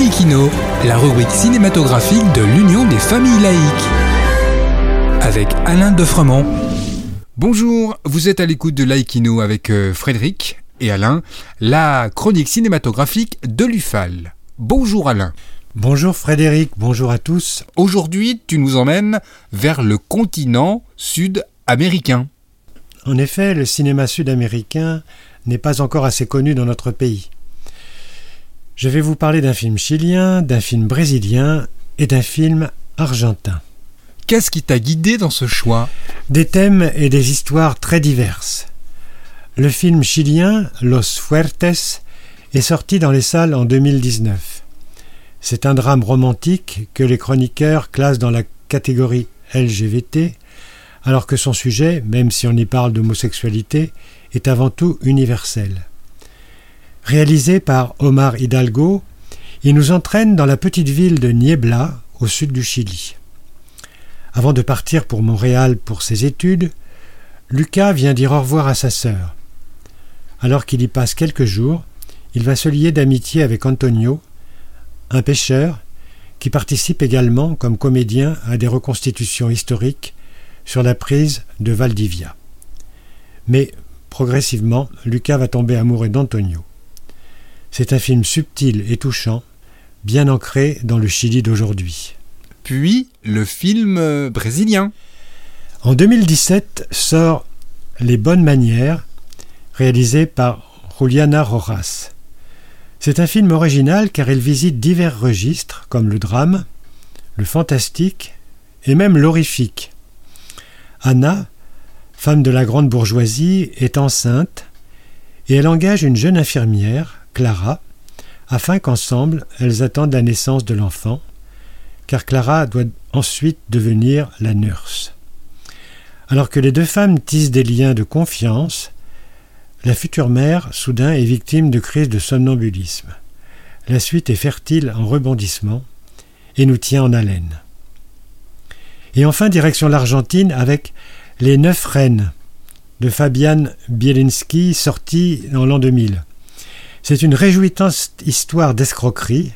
Laïkino, la rubrique cinématographique de l'Union des familles laïques. Avec Alain Defremont. Bonjour, vous êtes à l'écoute de Laïkino avec euh, Frédéric et Alain, la chronique cinématographique de l'UFAL. Bonjour Alain. Bonjour Frédéric, bonjour à tous. Aujourd'hui, tu nous emmènes vers le continent sud-américain. En effet, le cinéma sud-américain n'est pas encore assez connu dans notre pays. Je vais vous parler d'un film chilien, d'un film brésilien et d'un film argentin. Qu'est-ce qui t'a guidé dans ce choix? Des thèmes et des histoires très diverses. Le film chilien Los Fuertes est sorti dans les salles en 2019. C'est un drame romantique que les chroniqueurs classent dans la catégorie LGBT, alors que son sujet, même si on y parle d'homosexualité, est avant tout universel. Réalisé par Omar Hidalgo, il nous entraîne dans la petite ville de Niebla, au sud du Chili. Avant de partir pour Montréal pour ses études, Lucas vient dire au revoir à sa sœur. Alors qu'il y passe quelques jours, il va se lier d'amitié avec Antonio, un pêcheur qui participe également comme comédien à des reconstitutions historiques sur la prise de Valdivia. Mais progressivement, Lucas va tomber amoureux d'Antonio. C'est un film subtil et touchant, bien ancré dans le Chili d'aujourd'hui. Puis le film euh, brésilien. En 2017 sort Les Bonnes Manières, réalisé par Juliana Rojas. C'est un film original car il visite divers registres comme le drame, le fantastique et même l'horrifique. Anna, femme de la grande bourgeoisie, est enceinte et elle engage une jeune infirmière Clara, afin qu'ensemble elles attendent la naissance de l'enfant, car Clara doit ensuite devenir la nurse. Alors que les deux femmes tissent des liens de confiance, la future mère, soudain, est victime de crises de somnambulisme. La suite est fertile en rebondissements et nous tient en haleine. Et enfin, direction l'Argentine avec Les Neuf Reines de Fabian Bielinski, sorti en l'an 2000. C'est une réjouissante histoire d'escroquerie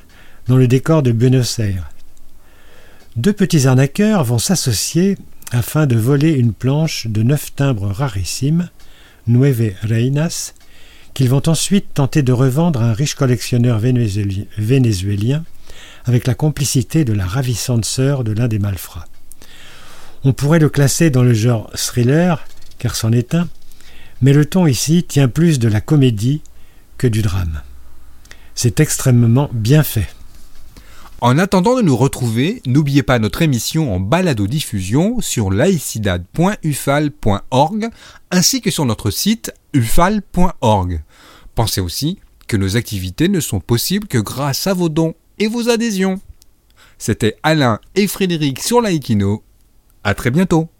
dans le décor de Buenos Aires. Deux petits arnaqueurs vont s'associer afin de voler une planche de neuf timbres rarissimes, Nueve Reinas, qu'ils vont ensuite tenter de revendre à un riche collectionneur vénézuélien avec la complicité de la ravissante sœur de l'un des malfrats. On pourrait le classer dans le genre thriller, car c'en est un, mais le ton ici tient plus de la comédie que du drame. C'est extrêmement bien fait. En attendant de nous retrouver, n'oubliez pas notre émission en balado-diffusion sur laicidad.ufal.org ainsi que sur notre site ufal.org. Pensez aussi que nos activités ne sont possibles que grâce à vos dons et vos adhésions. C'était Alain et Frédéric sur Laïkino. À très bientôt.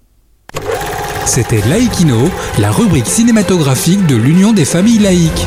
C'était Laïkino, la rubrique cinématographique de l'Union des familles laïques.